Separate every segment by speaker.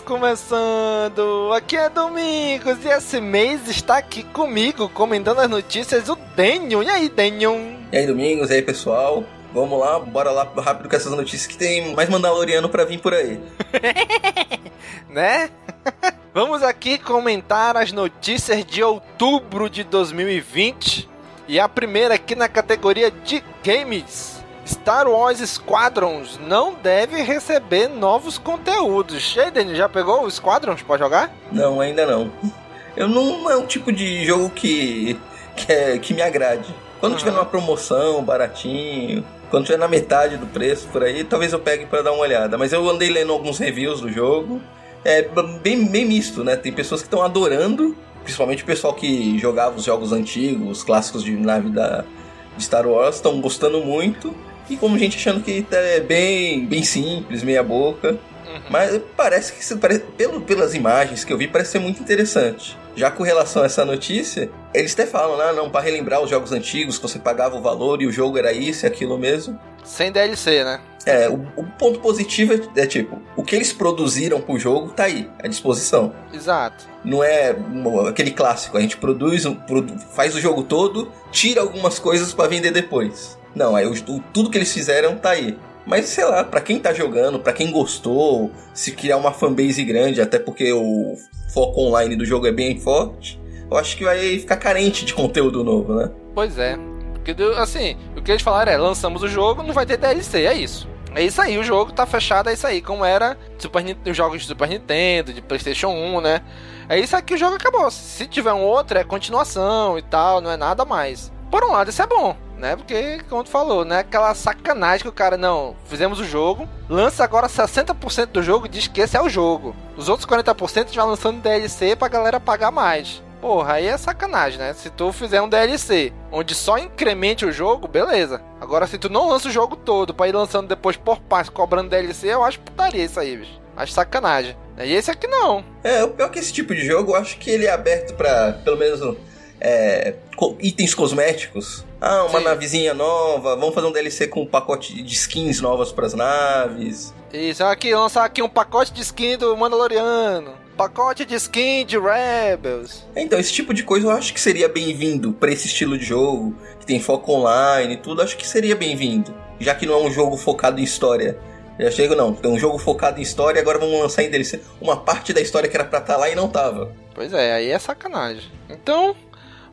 Speaker 1: Começando! Aqui é Domingos e esse mês está aqui comigo comentando as notícias o Daniel. E aí, Daniel?
Speaker 2: E aí, Domingos, e aí, pessoal? Vamos lá, bora lá rápido com essas notícias que tem mais Mandaloriano pra vir por aí.
Speaker 1: né? Vamos aqui comentar as notícias de outubro de 2020. E a primeira aqui na categoria de games. Star Wars Squadrons não deve receber novos conteúdos. Shaden, já pegou o Squadrons pra jogar?
Speaker 2: Não, ainda não. Eu não é um tipo de jogo que que, é, que me agrade. Quando
Speaker 1: Uhum.
Speaker 2: tiver numa promoção, baratinho, quando tiver na metade do preço por aí, talvez eu pegue pra dar uma olhada. Mas eu andei lendo alguns reviews do jogo. É bem, bem misto, né? Tem pessoas que estão adorando, principalmente o pessoal que jogava os jogos antigos, os clássicos de nave da de Star Wars, estão gostando muito. E como gente achando que é bem, bem simples, meia boca. Mas parece que, isso pelo, pelas imagens que eu vi, parece ser muito interessante. Já com relação a essa notícia, eles até falam, ah, não, para relembrar os jogos antigos, que você pagava o valor e o jogo era isso e aquilo mesmo.
Speaker 1: Sem DLC, né?
Speaker 2: É, o, o ponto positivo é, é tipo, o que eles produziram pro jogo tá aí, à disposição.
Speaker 1: Exato.
Speaker 2: Não é uma- aquele clássico, a gente produz, um- produ- faz o jogo todo, tira algumas coisas pra vender depois. Não, aí o- tudo que eles fizeram tá aí. Mas sei lá, pra quem tá jogando, pra quem gostou, se criar uma fanbase grande, até porque o foco online do jogo é bem forte, eu acho que vai ficar carente de conteúdo novo, né?
Speaker 1: Pois é. Porque, assim, o que eles falaram é: lançamos o jogo, não vai ter DLC, é isso. É isso aí, o jogo tá fechado, é isso aí, como era Super, os jogos de Super Nintendo, de PlayStation 1, né? É isso aqui, o jogo acabou. Se tiver um outro, é continuação e tal, não é nada mais. Por um lado, isso é bom, né? Porque, como tu falou, né? Aquela sacanagem que o cara, não, fizemos o jogo, lança agora 60% do jogo e diz que esse é o jogo. Os outros 40% a gente vai lançando DLC pra galera pagar mais. Porra, aí é sacanagem, né? Se tu fizer um DLC onde só incremente o jogo, beleza. Agora, se tu não lança o jogo todo pra ir lançando depois por partes, cobrando DLC, eu acho putaria isso aí, bicho. Acho sacanagem. E esse aqui não.
Speaker 2: É, o pior que esse tipo de jogo, eu acho que ele é aberto pra, pelo menos, é, itens cosméticos. Ah, uma
Speaker 1: Sim.
Speaker 2: navezinha nova, vamos fazer um DLC com um pacote de skins novas pras naves.
Speaker 1: Isso, aqui, lançar aqui um pacote de skin do Mandaloriano. Pacote de skin de Rebels.
Speaker 2: Então, esse tipo de coisa eu acho que seria bem-vindo pra esse estilo de jogo, que tem foco online e tudo, acho que seria bem-vindo. Já que não é um jogo focado em história. Já chego, não, é um jogo focado em história, agora vamos lançar em DLC uma parte da história que era pra estar lá e não tava.
Speaker 1: Pois é, aí é sacanagem. Então,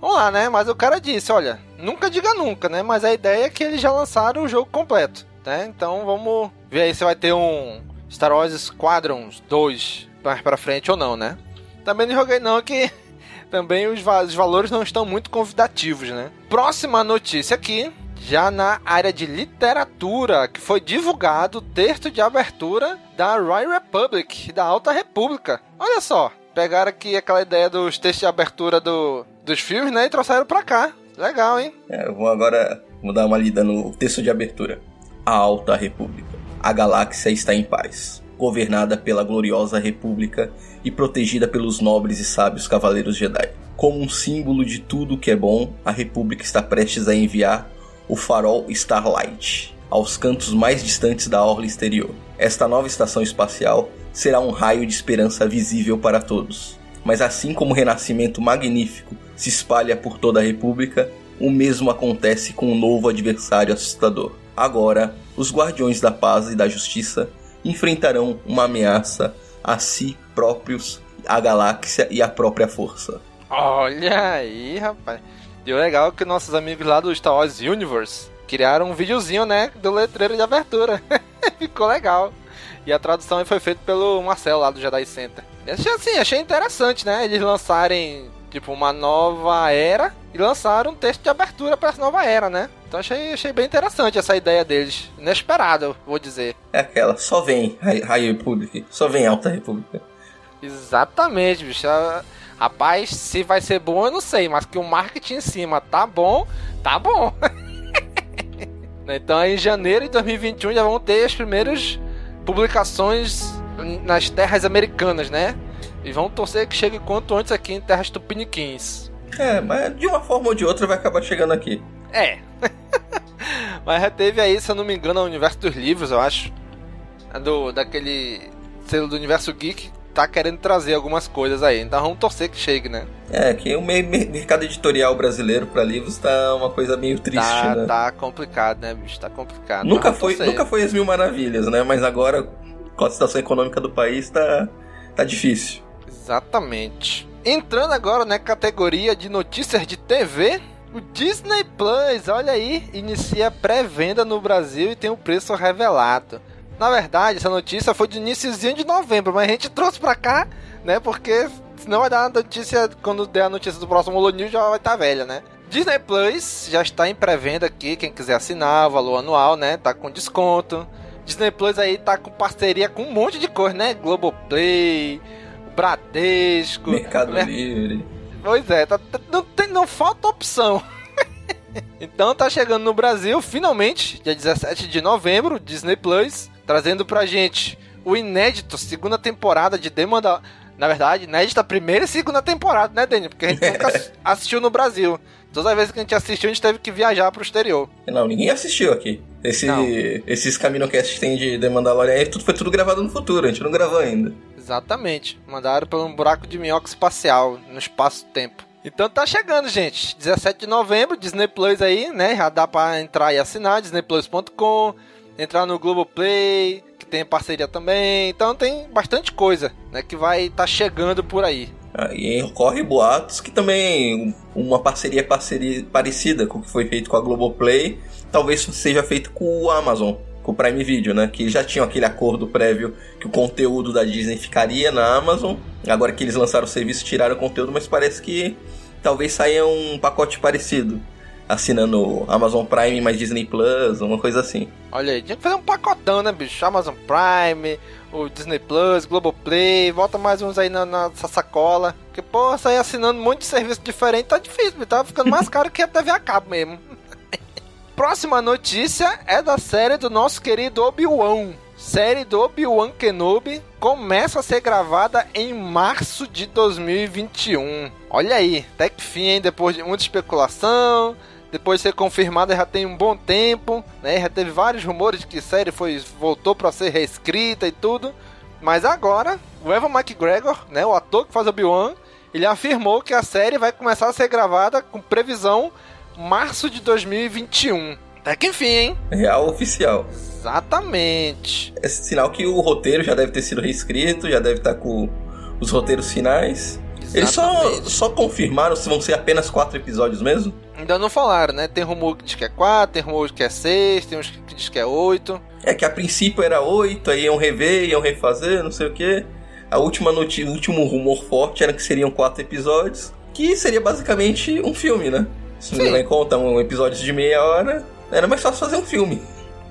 Speaker 1: vamos lá, né? Mas o cara disse, olha, nunca diga nunca, né? Mas a ideia é que eles já lançaram o jogo completo, né? Então vamos ver aí se vai ter um Star Wars Squadrons 2 mais pra frente ou não, né? Também não joguei não, que também os, va- os valores não estão muito convidativos, né? Próxima notícia aqui, já na área de literatura, que foi divulgado o texto de abertura da Royal Republic, da Alta República. Olha só, pegaram aqui aquela ideia dos textos de abertura do, dos filmes, né, e trouxeram pra cá. Legal, hein?
Speaker 2: É, eu vou agora dar uma lida no texto de abertura. A Alta República. A galáxia está em paz, governada pela gloriosa República e protegida pelos nobres e sábios cavaleiros Jedi. Como um símbolo de tudo que é bom, a República está prestes a enviar o farol Starlight aos cantos mais distantes da orla exterior. Esta nova estação espacial será um raio de esperança visível para todos. Mas assim como o renascimento magnífico se espalha por toda a República, o mesmo acontece com um novo adversário assustador. Agora, os Guardiões da Paz e da Justiça enfrentarão uma ameaça a si próprios, a galáxia e a própria força.
Speaker 1: Olha aí, rapaz. O legal é que nossos amigos lá do Star Wars Universe criaram um videozinho, né, do letreiro de abertura. Ficou legal. E a tradução foi feita pelo Marcelo lá do Jedi Center. Assim, achei interessante, né? Eles lançarem, tipo, uma nova era e lançaram um texto de abertura para essa nova era, né? Então achei, achei bem interessante essa ideia deles. Inesperado, vou dizer.
Speaker 2: É aquela, só vem High High Republic, só vem Alta República.
Speaker 1: Exatamente, bicho. Rapaz, se vai ser bom eu não sei, mas que o marketing em cima tá bom, tá bom. então em janeiro de 2021 já vão ter as primeiras publicações nas terras americanas, né? E vamos torcer que chegue quanto antes aqui em terras tupiniquins.
Speaker 2: É, mas de uma forma ou de outra vai acabar chegando aqui.
Speaker 1: É. mas já teve aí, se eu não me engano, o Universo dos Livros, eu acho. Do, daquele selo do Universo Geek tá querendo trazer algumas coisas aí. Então vamos torcer que chegue, né?
Speaker 2: É, que o mercado editorial brasileiro para livros tá uma coisa meio triste,
Speaker 1: tá,
Speaker 2: né?
Speaker 1: Tá complicado, né, bicho? Tá complicado.
Speaker 2: Nunca foi, nunca foi as mil maravilhas, né? Mas agora, com a situação econômica do país, tá, tá difícil.
Speaker 1: Exatamente. Entrando agora na categoria de notícias de TV, o Disney Plus, olha aí, inicia pré-venda no Brasil e tem o um preço revelado. Na verdade, essa notícia foi de iníciozinho de novembro, mas a gente trouxe pra cá, né? Porque senão vai dar a notícia, quando der a notícia do próximo Holo já vai estar tá velha, né? Disney Plus já está em pré-venda aqui, quem quiser assinar, valor anual, né? Tá com desconto. Disney Plus aí tá com parceria com um monte de coisa, né? Globoplay, Bradesco,
Speaker 2: Mercado né? Livre.
Speaker 1: Pois é, tá, tá, não, tem, não falta opção. então tá chegando no Brasil, finalmente, dia 17 de novembro, Disney Plus trazendo pra gente o inédito segunda temporada de Mandalorian. Na verdade, inédita primeira e segunda temporada, né, Daniel? Porque a gente nunca assistiu no Brasil. Todas as vezes que a gente assistiu, a gente teve que viajar pro exterior.
Speaker 2: Não, ninguém assistiu aqui. Esse, esses Caminocast que tem de The Mandalorian tudo, foi tudo gravado no futuro, a gente não gravou ainda.
Speaker 1: Exatamente. Mandaram por um buraco de minhoca espacial, no espaço-tempo. Então tá chegando, gente. 17 de novembro, Disney Plus aí, né? Já dá pra entrar e assinar, disneyplus.com entrar no Globoplay, que tem parceria também. Então tem bastante coisa, né, que vai tá chegando por aí.
Speaker 2: Ah, e corre boatos que também uma parceria, parceria parecida com o que foi feito com a Globoplay, talvez seja feito com o Amazon, com o Prime Video, né? Que já tinham aquele acordo prévio que o conteúdo da Disney ficaria na Amazon. Agora que eles lançaram o serviço, tiraram o conteúdo, mas parece que talvez saia um pacote parecido assinando Amazon Prime mais Disney Plus, uma coisa assim.
Speaker 1: Olha aí, tinha que fazer um pacotão, né, bicho? Amazon Prime, o Disney Plus, Globoplay, volta mais uns aí na, na sacola. Porque, pô, sair assinando um monte de serviço diferente tá difícil, tá ficando mais caro que a TV a cabo mesmo. Próxima notícia é da série do nosso querido Obi-Wan. Série do Obi-Wan Kenobi começa a ser gravada em março de 2021. Olha aí, até que fim, hein? Depois de muita especulação, depois de ser confirmada já tem um bom tempo, né? Já teve vários rumores de que a série foi, voltou para ser reescrita e tudo. Mas agora, o Evan McGregor, né, o ator que faz Obi-Wan, ele afirmou que a série vai começar a ser gravada com previsão março de 2021. Até que enfim, hein?
Speaker 2: Real oficial.
Speaker 1: Exatamente.
Speaker 2: É sinal que o roteiro já deve ter sido reescrito, já deve estar com os roteiros finais. Eles só, só confirmaram se vão ser apenas quatro episódios mesmo?
Speaker 1: Ainda não falaram, né? Tem rumor que diz que é quatro, tem rumor que é seis, tem uns que diz que é oito.
Speaker 2: É que a princípio era oito, aí iam rever, iam refazer, não sei o que. A última notícia, o último rumor forte era que seriam quatro episódios, que seria basicamente um filme, né? Se não levar em conta um episódio de meia hora, era mais fácil fazer um filme.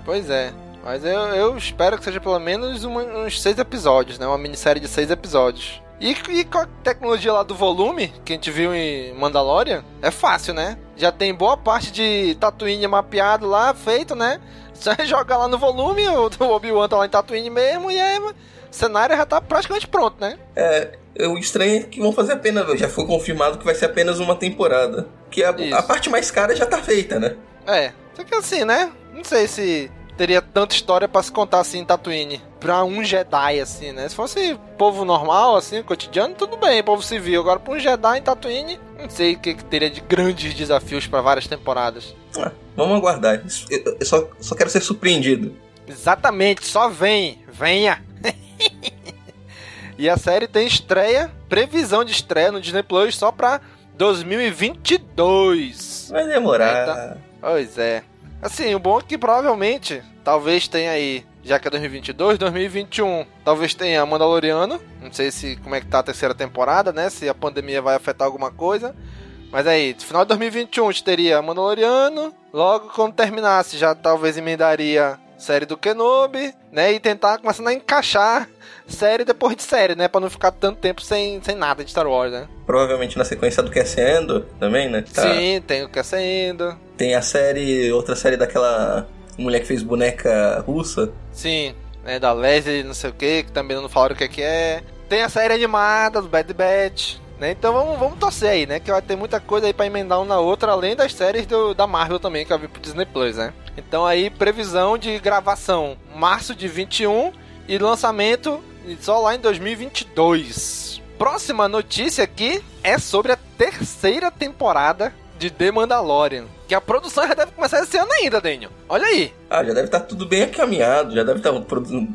Speaker 1: Pois é. Mas eu, eu espero que seja pelo menos uma, uns seis episódios, né? Uma minissérie de seis episódios. E, e, com a tecnologia lá do volume, que a gente viu em Mandalorian, é fácil, né? Já tem boa parte de Tatooine mapeado lá, feito, né? Só jogar lá no volume, o, Obi-Wan tá lá em Tatooine mesmo, e aí o cenário já tá praticamente pronto, né?
Speaker 2: É, o estranho é que vão fazer apenas, já foi confirmado que vai ser apenas uma temporada. Que a, a parte mais cara já tá feita, né?
Speaker 1: É, só que assim, né? Não sei se teria tanta história para se contar assim em Tatooine. Pra um Jedi, assim, né? Se fosse povo normal, assim, cotidiano, tudo bem, povo civil. Agora, pra um Jedi em Tatooine, não sei o que, que teria de grandes desafios para várias temporadas.
Speaker 2: Ah, vamos aguardar. Eu só, só quero ser surpreendido.
Speaker 1: Exatamente, só vem, venha. e a série tem estreia, previsão de estreia no Disney Plus só pra 2022.
Speaker 2: Vai demorar. Então,
Speaker 1: pois é. Assim, o bom é que provavelmente, talvez tenha aí, já que é 2022, 2021, talvez tenha Mandaloriano. Não sei se como é que tá a terceira temporada, né? Se a pandemia vai afetar alguma coisa. Mas aí, no final de 2021 a gente teria Mandaloriano. Logo quando terminasse, já talvez emendaria série do Kenobi, né? E tentar começando a encaixar série depois de série, né? Pra não ficar tanto tempo sem, sem nada de Star Wars, né?
Speaker 2: Provavelmente na sequência do Crescendo também, né?
Speaker 1: Tá. Sim, tem o Crescendo.
Speaker 2: Tem a série, outra série daquela mulher que fez boneca russa.
Speaker 1: Sim, né? Da Leslie, não sei o que, que também não falaram o que, que é. Tem a série animada do Bad Batch. Né? Então vamos, vamos torcer aí, né? Que vai ter muita coisa aí pra emendar uma na outra, além das séries do, da Marvel também, que vai vir pro Disney Plus, né? Então aí, previsão de gravação março de 21 e lançamento só lá em 2022. Próxima notícia aqui é sobre a terceira temporada de The Mandalorian. Que a produção já deve começar esse ano ainda, Daniel. Olha aí.
Speaker 2: Ah, já deve estar tá tudo bem encaminhado. Já deve estar.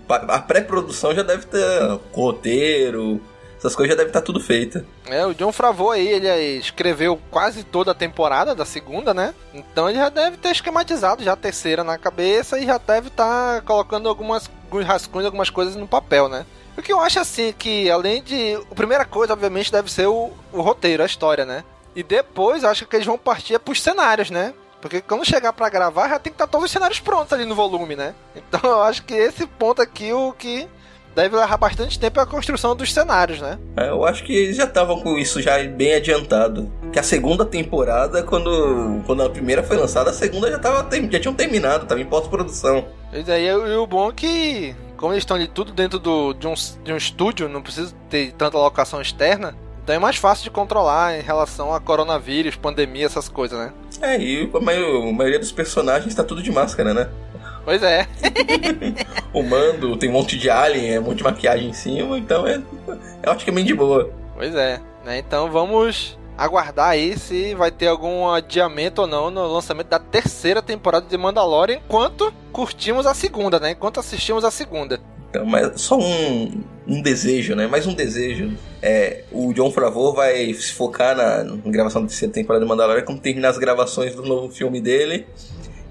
Speaker 2: Tá, a pré-produção já deve ter roteiro, essas coisas já devem estar tudo feito.
Speaker 1: É, o John Favreau aí, ele escreveu quase toda a temporada da segunda, né? Então ele já deve ter esquematizado já a terceira na cabeça e já deve estar colocando algumas alguns rascunhos, algumas coisas no papel, né? O que eu acho assim que além de, a primeira coisa obviamente deve ser o, o roteiro, a história, né? E depois acho que eles vão partir pros cenários, né? Porque quando chegar para gravar já tem que estar todos os cenários prontos ali no volume, né? Então eu acho que esse ponto aqui o que deve levar bastante tempo a construção dos cenários, né?
Speaker 2: É, eu acho que eles já estavam com isso já bem adiantado. Que a segunda temporada, quando, quando a primeira foi lançada, a segunda já, tava, já tinham terminado, tava em pós-produção.
Speaker 1: E aí e o bom é que, como eles estão ali tudo dentro do, de, um, de um estúdio, não precisa ter tanta locação externa, então é mais fácil de controlar em relação a coronavírus, pandemia, essas coisas, né?
Speaker 2: É, e a maioria dos personagens tá tudo de máscara, né?
Speaker 1: Pois é.
Speaker 2: o mando tem um monte de alien, é um monte de maquiagem em cima, então é, é bem de boa.
Speaker 1: Pois é, né? Então vamos aguardar aí se vai ter algum adiamento ou não no lançamento da terceira temporada de Mandalorian, enquanto curtimos a segunda, né? Enquanto assistimos a segunda.
Speaker 2: Então, mas só um, um desejo, né? Mais um desejo. É, o John Favreau vai se focar na, na gravação da terceira temporada de Mandalorian quando terminar as gravações do novo filme dele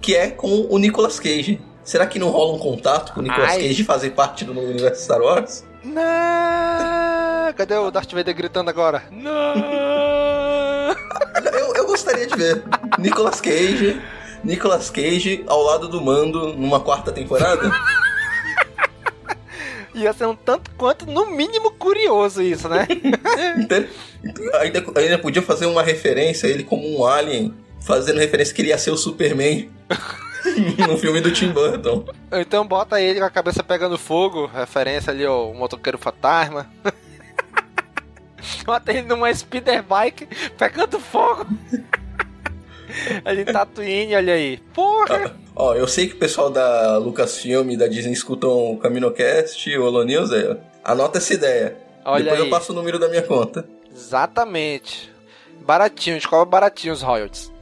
Speaker 2: que é com o Nicolas Cage. Será que não rola um contato com o Nicolas Ai. Cage fazer parte do novo universo Star Wars?
Speaker 1: Não! Cadê o Darth Vader gritando agora? Não!
Speaker 2: eu, eu gostaria de ver Nicolas Cage, Nicolas Cage ao lado do Mando numa quarta temporada.
Speaker 1: Ia ser um tanto quanto, no mínimo, curioso isso, né?
Speaker 2: então, ainda, ainda podia fazer uma referência a ele como um alien fazendo referência que ele ia ser o Superman no filme do Tim Burton.
Speaker 1: Então bota ele com a cabeça pegando fogo, referência ali ao motoqueiro fantasma. bota ele numa speeder bike pegando fogo. ali em Tatooine, olha aí. Porra!
Speaker 2: Ó, oh, eu sei que o pessoal da Lucasfilm e da Disney escutam o CaminoCast e o Holo News, é. Anota essa ideia. Olha Depois aí. eu passo o número da minha conta.
Speaker 1: Exatamente. Baratinho, escola baratinho os royalties.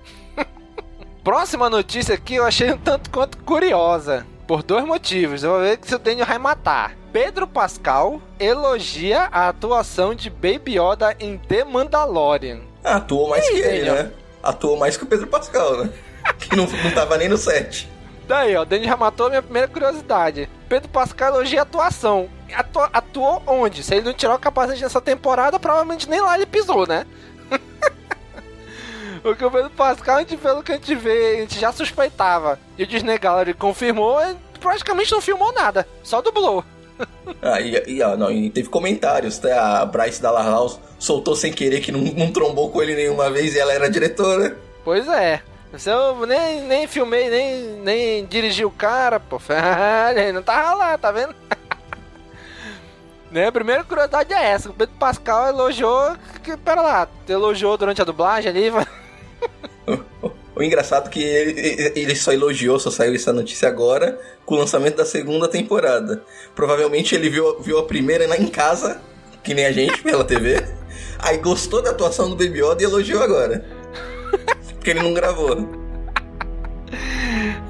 Speaker 1: Próxima notícia aqui eu achei um tanto quanto curiosa. Por dois motivos. Eu vou ver se o Daniel vai matar. Pedro Pascal elogia a atuação de Baby Yoda em The Mandalorian.
Speaker 2: Ah, atuou mais que ele, né? Atuou mais que o Pedro Pascal, né? que não, não tava nem no set.
Speaker 1: Daí, ó, o Daniel já matou a minha primeira curiosidade. Pedro Pascal elogia a atuação. Atu atuou onde? Se ele não tirou o capacete nessa temporada, provavelmente nem lá ele pisou, né? O que o Pedro Pascal, a gente, pelo que a gente vê, a gente já suspeitava. E o Disney Gallery confirmou, praticamente não filmou nada, só dublou.
Speaker 2: ah, e, e, ó, não, e teve comentários, né? A Bryce Dallas House soltou sem querer que não, não trombou com ele nenhuma vez e ela era diretora.
Speaker 1: Pois é. Eu nem, nem filmei, nem, nem dirigi o cara, pô. Ele não tava lá, tá vendo? né? A primeira curiosidade é essa. O Pedro Pascal elogiou. Que, pera lá, elogiou durante a dublagem ali.
Speaker 2: O engraçado é que ele, ele só elogiou, só saiu essa notícia agora, com o lançamento da segunda temporada. Provavelmente ele viu, viu a primeira em casa, que nem a gente, pela TV. Aí gostou da atuação do Baby Yoda e elogiou agora. Porque ele não gravou.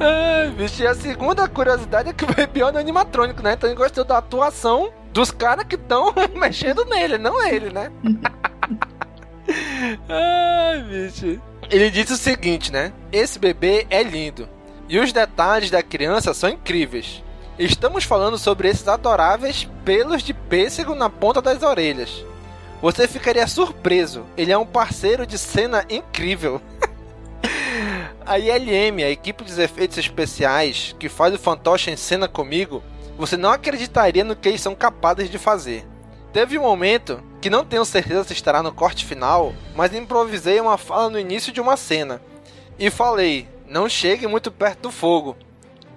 Speaker 1: Ai, bicho, e a segunda curiosidade é que o Baby Yoda é animatrônico, né? Então ele gostou da atuação dos caras que estão mexendo nele, não ele, né? Ai, bicho. Ele disse o seguinte, né? Esse bebê é lindo. E os detalhes da criança são incríveis. Estamos falando sobre esses adoráveis pelos de pêssego na ponta das orelhas. Você ficaria surpreso. Ele é um parceiro de cena incrível. A ILM, a equipe dos efeitos especiais que faz o fantoche em cena comigo, você não acreditaria no que eles são capazes de fazer. Teve um momento que não tenho certeza se estará no corte final, mas improvisei uma fala no início de uma cena e falei: "Não chegue muito perto do fogo".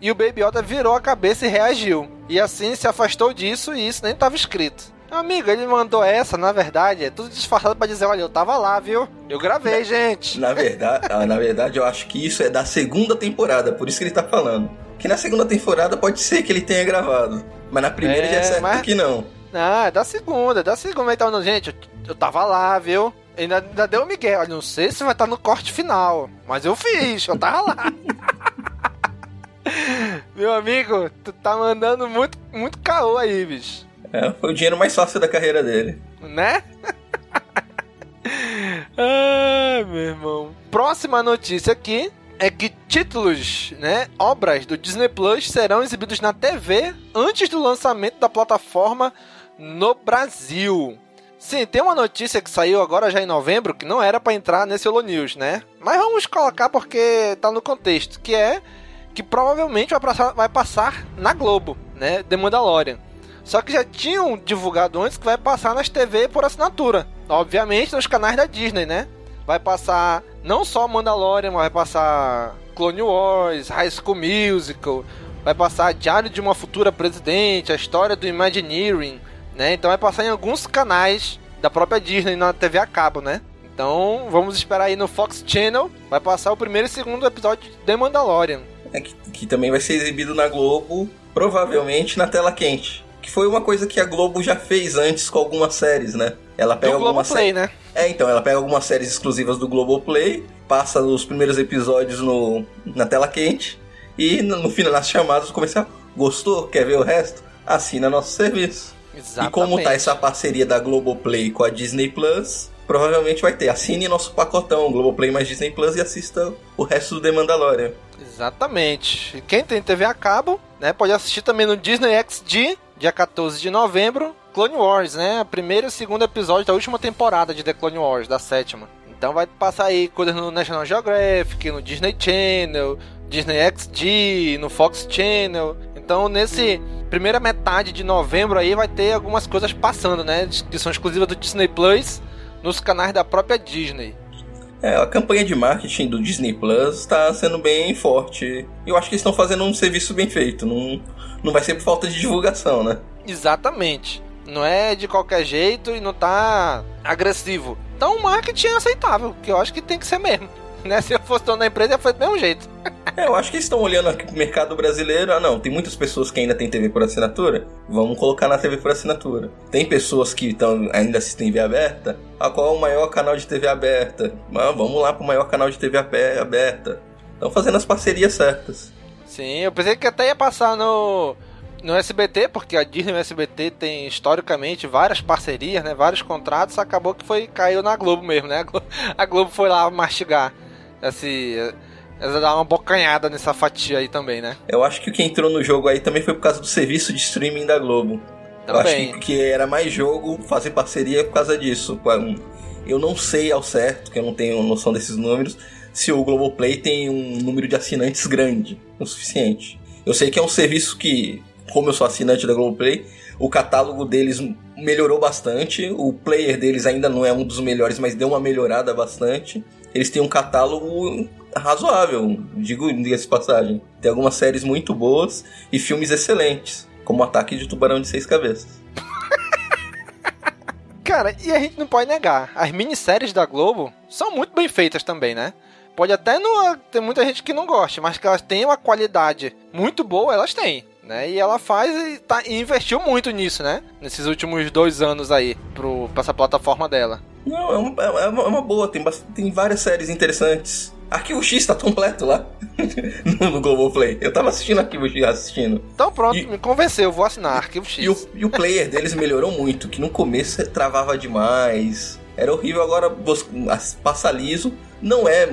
Speaker 1: E o Baby Yoda virou a cabeça e reagiu. E assim se afastou disso e isso nem estava escrito. Amigo, ele mandou essa, na verdade, é tudo disfarçado para dizer, olha, eu tava lá, viu? Eu gravei, gente.
Speaker 2: Na verdade, ah, na verdade, eu acho que isso é da segunda temporada, por isso que ele tá falando. Que na segunda temporada pode ser que ele tenha gravado. Mas na primeira é, já é certo mas... que não.
Speaker 1: Ah, é da segunda, da segunda. Então, gente, eu, eu tava lá, viu? Ainda, ainda deu o Miguel. Olha, não sei se vai estar no corte final, mas eu fiz, eu tava lá. Meu amigo, tu tá mandando muito, muito caô aí, bicho.
Speaker 2: É, foi o dinheiro mais fácil da carreira dele.
Speaker 1: Né? ah, meu irmão. Próxima notícia aqui é que títulos, né, obras do Disney Plus serão exibidos na TV antes do lançamento da plataforma no Brasil. Sim, tem uma notícia que saiu agora já em novembro que não era para entrar nesse Holo News, né? Mas vamos colocar porque tá no contexto, que é que provavelmente vai passar, vai passar na Globo, né? The Mandalorian. Só que já tinham divulgado antes que vai passar nas TV por assinatura. Obviamente nos canais da Disney, né? Vai passar não só Mandalorian, mas vai passar Clone Wars, High School Musical, vai passar Diário de uma Futura Presidente, a história do Imagineering, né? Então vai passar em alguns canais da própria Disney na TV a cabo, né? Então vamos esperar aí no Fox Channel, vai passar o primeiro e segundo episódio de The Mandalorian.
Speaker 2: É que, que também vai ser exibido na Globo, provavelmente na tela quente. Que foi uma coisa que a Globo já fez antes com algumas séries, né? Ela pega algumas
Speaker 1: séries. né?
Speaker 2: É, então, ela pega algumas séries exclusivas do Globoplay, passa os primeiros episódios no, na tela quente e no, no final nas chamadas começa, gostou? Quer ver o resto? Assina nosso serviço. Exatamente. E como tá essa parceria da Globoplay com a Disney Plus, provavelmente vai ter. Assine nosso pacotão, Globoplay mais Disney Plus e assista o resto do The Mandalorian.
Speaker 1: Exatamente. Quem tem TV a cabo, né, pode assistir também no Disney XD, dia 14 de novembro, Clone Wars, né? Primeiro e segundo episódio da última temporada de The Clone Wars, da sétima. Então vai passar aí coisas no National Geographic, no Disney Channel, Disney XD, no Fox Channel. Então nesse primeira metade de novembro aí vai ter algumas coisas passando, né? Que são exclusivas do Disney Plus nos canais da própria Disney.
Speaker 2: É, a campanha de marketing do Disney Plus está sendo bem forte. Eu acho que eles estão fazendo um serviço bem feito. Não, não vai ser por falta de divulgação, né?
Speaker 1: Exatamente. Não é de qualquer jeito e não tá agressivo. Então o marketing é aceitável, que eu acho que tem que ser mesmo. Né? Se eu fosse dono da empresa, ia fazer do mesmo jeito.
Speaker 2: É, eu acho que eles estão olhando aqui pro mercado brasileiro. Ah, não, tem muitas pessoas que ainda têm TV por assinatura. Vamos colocar na TV por assinatura. Tem pessoas que tão, ainda assistem TV aberta. Ah, qual é o maior canal de TV aberta? Ah, vamos lá pro maior canal de TV aberta. Estão fazendo as parcerias certas.
Speaker 1: Sim, eu pensei que até ia passar no no SBT, porque a Disney e o SBT tem historicamente várias parcerias, né? Vários contratos, acabou que foi caiu na Globo mesmo, né? A Globo, a Globo foi lá mastigar esse ela dá uma bocanhada nessa fatia aí também, né?
Speaker 2: Eu acho que o que entrou no jogo aí também foi por causa do serviço de streaming da Globo. Também. Eu acho que, que era mais jogo fazer parceria por causa disso. Eu não sei ao certo, que eu não tenho noção desses números, se o Globoplay tem um número de assinantes grande o suficiente. Eu sei que é um serviço que como eu sou assinante da Globoplay, o catálogo deles melhorou bastante. O player deles ainda não é um dos melhores, mas deu uma melhorada bastante. Eles têm um catálogo razoável, digo diga-se passagem. Tem algumas séries muito boas e filmes excelentes, como Ataque de Tubarão de Seis Cabeças.
Speaker 1: Cara, e a gente não pode negar, as minisséries da Globo são muito bem feitas também, né? Pode até não ter muita gente que não goste, mas que elas têm uma qualidade muito boa, elas têm né? E ela faz e, tá, e investiu muito nisso, né? Nesses últimos dois anos aí, pro, pra essa plataforma dela.
Speaker 2: Não, é uma, é uma, é uma boa, tem, tem várias séries interessantes. Arquivo X tá completo lá no, no Globoplay. Eu tava assistindo Arquivo X assistindo.
Speaker 1: Então pronto, e, me convenceu, eu vou assinar Arquivo X.
Speaker 2: E o, e o player deles melhorou muito, que no começo travava demais. Era horrível, agora passa liso. Não é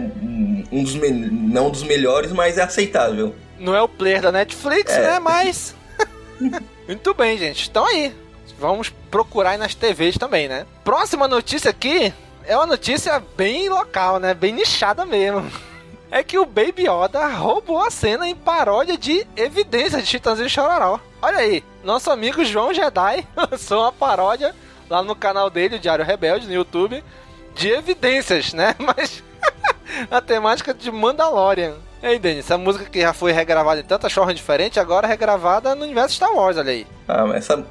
Speaker 2: um dos, não um dos melhores, mas é aceitável
Speaker 1: não é o player da Netflix, é. né? Mas. Muito bem, gente. Então aí. Vamos procurar nas TVs também, né? Próxima notícia aqui é uma notícia bem local, né? Bem nichada mesmo. é que o Baby Yoda roubou a cena em paródia de Evidências de Chitãozinho Chororó. Olha aí, nosso amigo João Jedi lançou uma paródia lá no canal dele, o Diário Rebelde, no YouTube, de Evidências, né? Mas a temática de Mandalorian. E aí, Denis, essa música que já foi regravada em tantas formas diferentes, agora é regravada no universo Star Wars, olha aí.
Speaker 2: Ah, mas essa.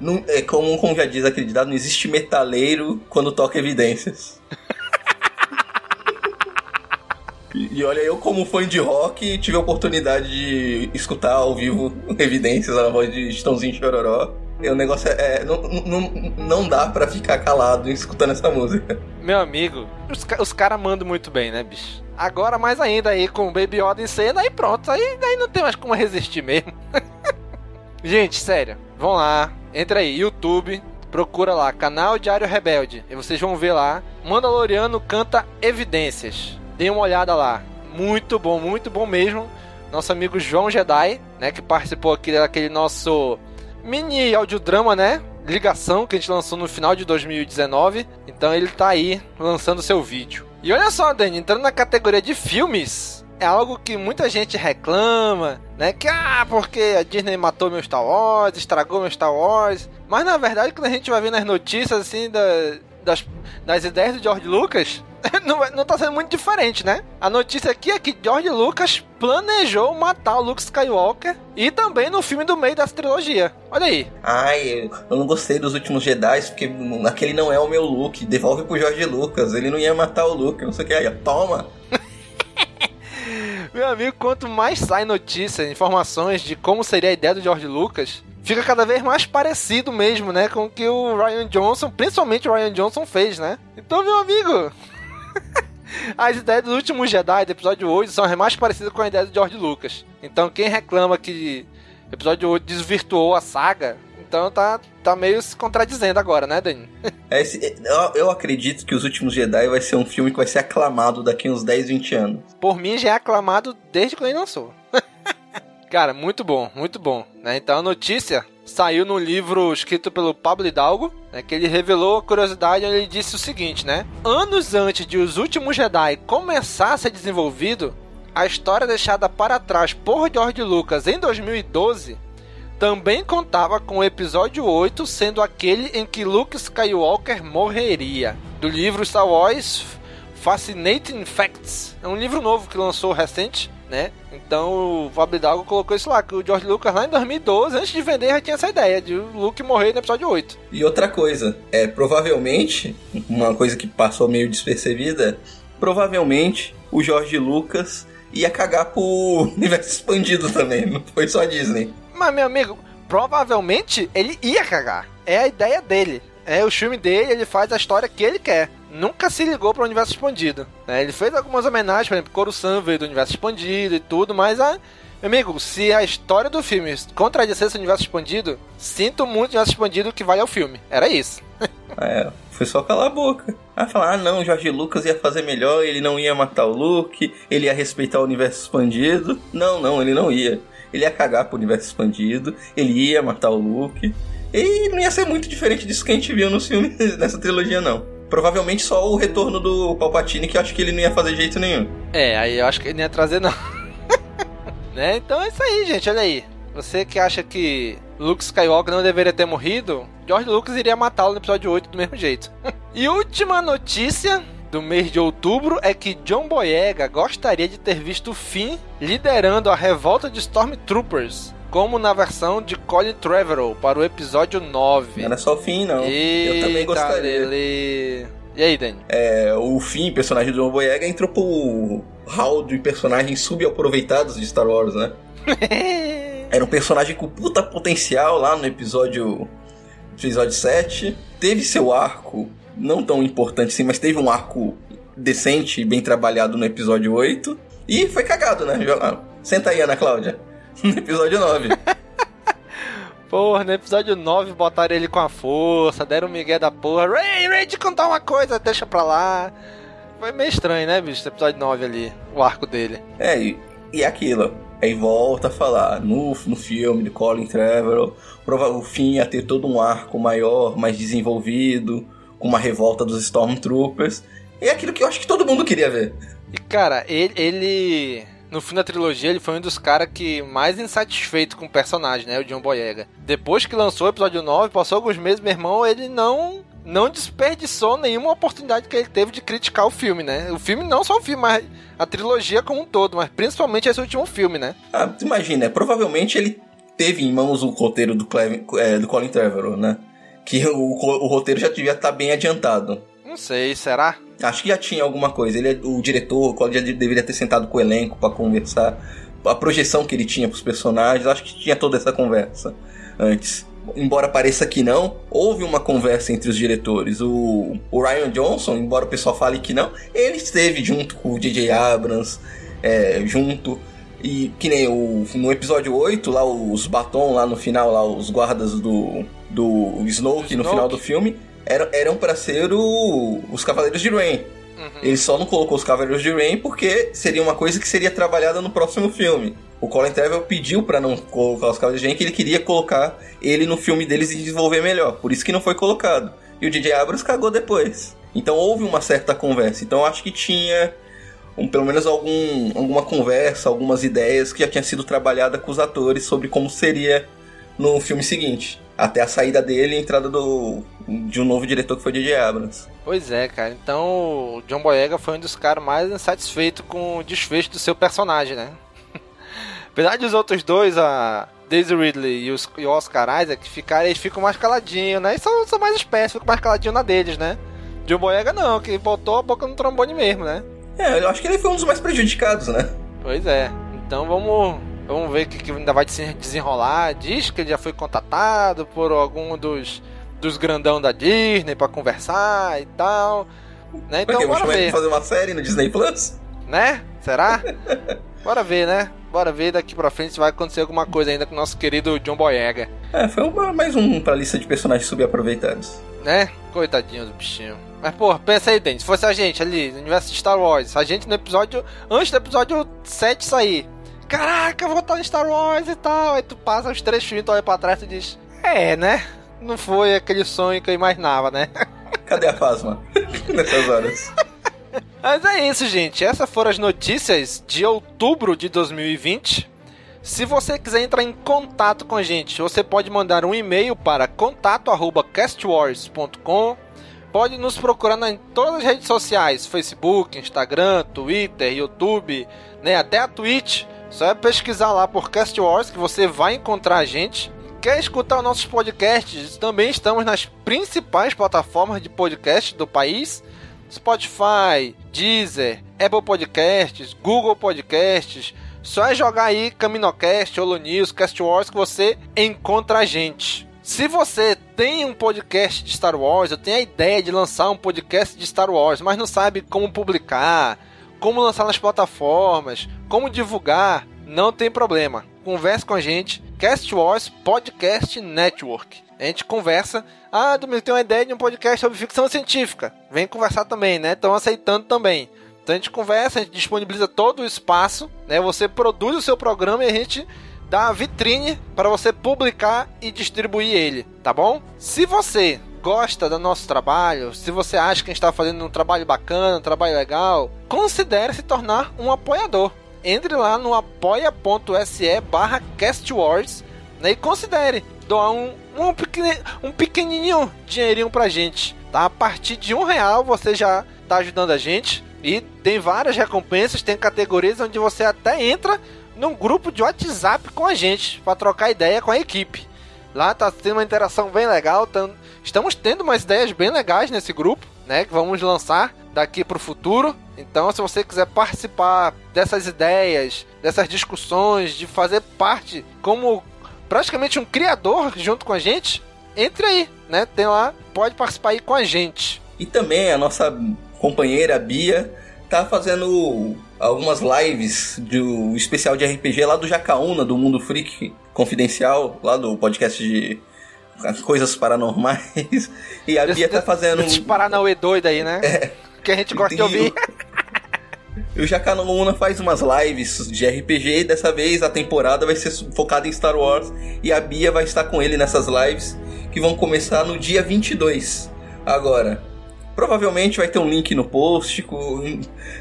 Speaker 2: Não, é como, como já diz aquele ditado, não existe metaleiro quando toca evidências. e, e olha, eu como fã de rock, tive a oportunidade de escutar ao vivo evidências na voz de Estãozinho Chororó. E o negócio é. é não, não, não dá pra ficar calado escutando essa música.
Speaker 1: Meu amigo, os, os caras mandam muito bem, né, bicho? Agora mais ainda aí com o Baby Yoda em cena, aí pronto, aí, aí não tem mais como resistir mesmo. Gente, sério, vão lá, entra aí, YouTube, procura lá, canal Diário Rebelde, e vocês vão ver lá, Mandaloriano canta Evidências. Dê uma olhada lá, muito bom, muito bom mesmo. Nosso amigo João Jedi, né, que participou aqui daquele nosso mini audiodrama, né? Ligação que a gente lançou no final de 2019. Então ele tá aí lançando seu vídeo. E olha só, Dani, entrando na categoria de filmes, é algo que muita gente reclama, né? Que ah, porque a Disney matou meu Star Wars, estragou meu Star Wars. Mas na verdade, quando a gente vai vendo as notícias assim da, das, das ideias do George Lucas, não, não tá sendo muito diferente, né? A notícia aqui é que George Lucas planejou matar o Luke Skywalker e também no filme do meio dessa trilogia. Olha aí.
Speaker 2: Ai, eu não gostei dos últimos Jedi porque aquele não é o meu Luke. Devolve pro George Lucas. Ele não ia matar o Luke, não sei o que. Aí, toma.
Speaker 1: Meu amigo, quanto mais sai notícias, informações de como seria a ideia do George Lucas, fica cada vez mais parecido mesmo, né, com o que o Ryan Johnson, principalmente o Ryan Johnson fez, né? Então, meu amigo, as ideias do último Jedi, do episódio 8, são as mais parecidas com a ideia do George Lucas. Então, quem reclama que o episódio 8 desvirtuou a saga, então tá, tá meio se contradizendo agora, né, Dani?
Speaker 2: É esse, eu, acredito que Os Últimos Jedi vai ser um filme que vai ser aclamado daqui uns 10, 20 anos.
Speaker 1: Por mim, já é aclamado desde quando ele lançou. Cara, muito bom, muito bom. Né? Então a notícia saiu no livro escrito pelo Pablo Hidalgo, né, que ele revelou a curiosidade ele disse o seguinte, né? Anos antes de Os Últimos Jedi começar a ser desenvolvido, a história deixada para trás por George Lucas em 2012 também contava com o episódio 8 sendo aquele em que Luke Skywalker morreria. Do livro Star Wars Fascinating Facts. É um livro novo que lançou recente né? Então o Fábio Hidalgo colocou isso lá, que o George Lucas lá em 2012, antes de vender, já tinha essa ideia de o Luke morrer no episódio 8.
Speaker 2: E outra coisa, é provavelmente, uma coisa que passou meio despercebida, provavelmente o George Lucas ia cagar pro universo expandido também, não foi só a Disney.
Speaker 1: Mas, meu amigo, provavelmente ele ia cagar. É a ideia dele. É o filme dele, ele faz a história que ele quer nunca se ligou para o universo expandido. Né? Ele fez algumas homenagens, por exemplo, Coruscant veio do universo expandido e tudo, mas a. Meu amigo, se a história do filme contradizer esse universo expandido, sinto muito o universo expandido que vai ao filme. Era isso.
Speaker 2: é, foi só calar a boca. Aí falar, ah não, Jorge Lucas ia fazer melhor, ele não ia matar o Luke, ele ia respeitar o universo expandido. Não, não, ele não ia. Ele ia cagar pro universo expandido, ele ia matar o Luke. E não ia ser muito diferente disso que a gente viu no filme nessa trilogia, não. Provavelmente só o retorno do Palpatine, que eu acho que ele não ia fazer jeito nenhum.
Speaker 1: É, aí eu acho que ele não ia trazer, não. né? Então é isso aí, gente, olha aí. Você que acha que Luke Skywalker não deveria ter morrido, George Lucas iria matá-lo no episódio 8 do mesmo jeito. e última notícia do mês de outubro é que John Boyega gostaria de ter visto Finn liderando a revolta de Stormtroopers como na versão de Colin Trevorrow para o episódio 9.
Speaker 2: Não era só o fim, não. Eita, Eu também gostaria.
Speaker 1: Ele... E aí, Dani?
Speaker 2: É, o Finn, personagem do John Boyega, entrou pro hall de personagens subaproveitados de Star Wars, né? Era um personagem com puta potencial lá no episódio, episódio 7. Teve seu arco, não tão importante assim, mas teve um arco decente e bem trabalhado no episódio 8. E foi cagado, né? Senta aí, Ana Cláudia. no episódio 9.
Speaker 1: Porra, no episódio 9 botaram ele com a força, deram o migué da porra. Ray, Ray, te contar uma coisa, deixa pra lá. Foi meio estranho, né, bicho, episódio 9 ali, o arco dele.
Speaker 2: É, e, e aquilo. Aí volta a falar, no, no filme de Colin Trevorrow, o fim ia ter todo um arco maior, mais desenvolvido, com uma revolta dos Stormtroopers. E é aquilo que eu acho que todo mundo queria ver.
Speaker 1: E cara, ele, ele no fim da trilogia, ele foi um dos caras que mais insatisfeito com o personagem, né? O John Boyega. Depois que lançou o episódio 9, passou alguns meses, meu irmão, ele não não desperdiçou nenhuma oportunidade que ele teve de criticar o filme, né? O filme, não só o filme, mas a trilogia como um todo, mas principalmente esse último filme, né?
Speaker 2: Ah, imagina, provavelmente ele teve em mãos o roteiro do, Cleve, é, do Colin Trevorrow, né? Que o, o roteiro já devia estar bem adiantado.
Speaker 1: Não sei, será?
Speaker 2: Acho que já tinha alguma coisa. Ele, é, o diretor, o Colin já deveria ter sentado com o elenco para conversar. A projeção que ele tinha pros personagens, acho que tinha toda essa conversa antes embora pareça que não, houve uma conversa entre os diretores. O, o Ryan Johnson, embora o pessoal fale que não, ele esteve junto com o J.J. Abrams, é, junto. E que nem o, no episódio 8, lá os Baton, lá no final, lá os guardas do, do Snoke, no final do filme, eram, eram para ser o, os Cavaleiros de Rain. Uhum. Ele só não colocou os Cavaleiros de Rain porque seria uma coisa que seria trabalhada no próximo filme. O Colin Trevorrow pediu para não colocar os Cavaleiros de Rain que ele queria colocar ele no filme deles e desenvolver melhor. Por isso que não foi colocado. E o DJ Abrams cagou depois. Então houve uma certa conversa. Então acho que tinha um, pelo menos algum, alguma conversa, algumas ideias que já tinha sido trabalhada com os atores sobre como seria no filme seguinte. Até a saída dele e a entrada do, de um novo diretor que foi DJ Abrams.
Speaker 1: Pois é, cara. Então o John Boyega foi um dos caras mais insatisfeitos com o desfecho do seu personagem, né? Apesar de os outros dois, a Daisy Ridley e, os, e o Oscar Isaac, ficarem, eles ficam mais caladinhos, né? E são, são mais espécies, ficam mais caladinhos na deles, né? John Boyega não, que botou a boca no trombone mesmo, né?
Speaker 2: É, eu acho que ele foi um dos mais prejudicados, né?
Speaker 1: Pois é. Então vamos, vamos ver o que, que ainda vai desenrolar. Diz que ele já foi contatado por algum dos, dos grandão da Disney para conversar e tal. Né?
Speaker 2: Então Porque, bora ver. fazer uma série no Disney Plus?
Speaker 1: Né? Será? bora ver, né? Bora ver daqui pra frente se vai acontecer alguma coisa ainda com o nosso querido John Boyega.
Speaker 2: É, foi uma, mais um pra lista de personagens subaproveitados.
Speaker 1: Né? Coitadinho do bichinho. Mas, pô, pensa aí, Dente. Se fosse a gente ali, no universo de Star Wars, a gente no episódio. Antes do episódio 7 sair. Caraca, vou estar em Star Wars e tal. Aí tu passa os três filmes, tu olha pra trás e diz. É, né? Não foi aquele sonho que eu imaginava, né?
Speaker 2: Cadê a Fasma? Nessas horas.
Speaker 1: Mas é isso, gente. Essas foram as notícias de outubro de 2020. Se você quiser entrar em contato com a gente, você pode mandar um e-mail para contato@castwars.com Pode nos procurar em todas as redes sociais: Facebook, Instagram, Twitter, YouTube, né, até a Twitch. Só é pesquisar lá por Cast Wars que você vai encontrar a gente. Quer escutar os nossos podcasts? Também estamos nas principais plataformas de podcast do país: Spotify, Deezer, Apple Podcasts, Google Podcasts. Só é jogar aí Caminocast, Holo News, Cast Wars que você encontra a gente. Se você tem um podcast de Star Wars, eu tenho a ideia de lançar um podcast de Star Wars, mas não sabe como publicar, como lançar nas plataformas, como divulgar, não tem problema. Converse com a gente, Cast Wars Podcast Network. A gente conversa. Ah, Domingo, tem uma ideia de um podcast sobre ficção científica. Vem conversar também, né? Estão aceitando também. Então a gente conversa, a gente disponibiliza todo o espaço, né? Você produz o seu programa e a gente da vitrine para você publicar e distribuir ele, tá bom? Se você gosta do nosso trabalho, se você acha que a gente está fazendo um trabalho bacana, um trabalho legal, considere se tornar um apoiador. Entre lá no apoia.se barra castwars né, e considere doar um, um, pequeni, um pequenininho dinheirinho pra gente. Tá? A partir de um real você já está ajudando a gente. E tem várias recompensas, tem categorias onde você até entra num grupo de WhatsApp com a gente para trocar ideia com a equipe. Lá tá tendo uma interação bem legal, tam, estamos tendo umas ideias bem legais nesse grupo, né, que vamos lançar daqui para o futuro. Então, se você quiser participar dessas ideias, dessas discussões, de fazer parte como praticamente um criador junto com a gente, entre aí, né? Tem lá, pode participar aí com a gente.
Speaker 2: E também a nossa companheira Bia tá fazendo algumas lives do especial de RPG lá do Jacaúna, do Mundo Freak Confidencial, lá do podcast de coisas paranormais. E a Bia tá fazendo.
Speaker 1: Esse Paranauê doido aí, né? É. Que a gente gosta de ouvir.
Speaker 2: E o Jacaúna faz umas lives de RPG dessa vez a temporada vai ser focada em Star Wars. E a Bia vai estar com ele nessas lives que vão começar no dia 22. Agora, Provavelmente vai ter um link no post com,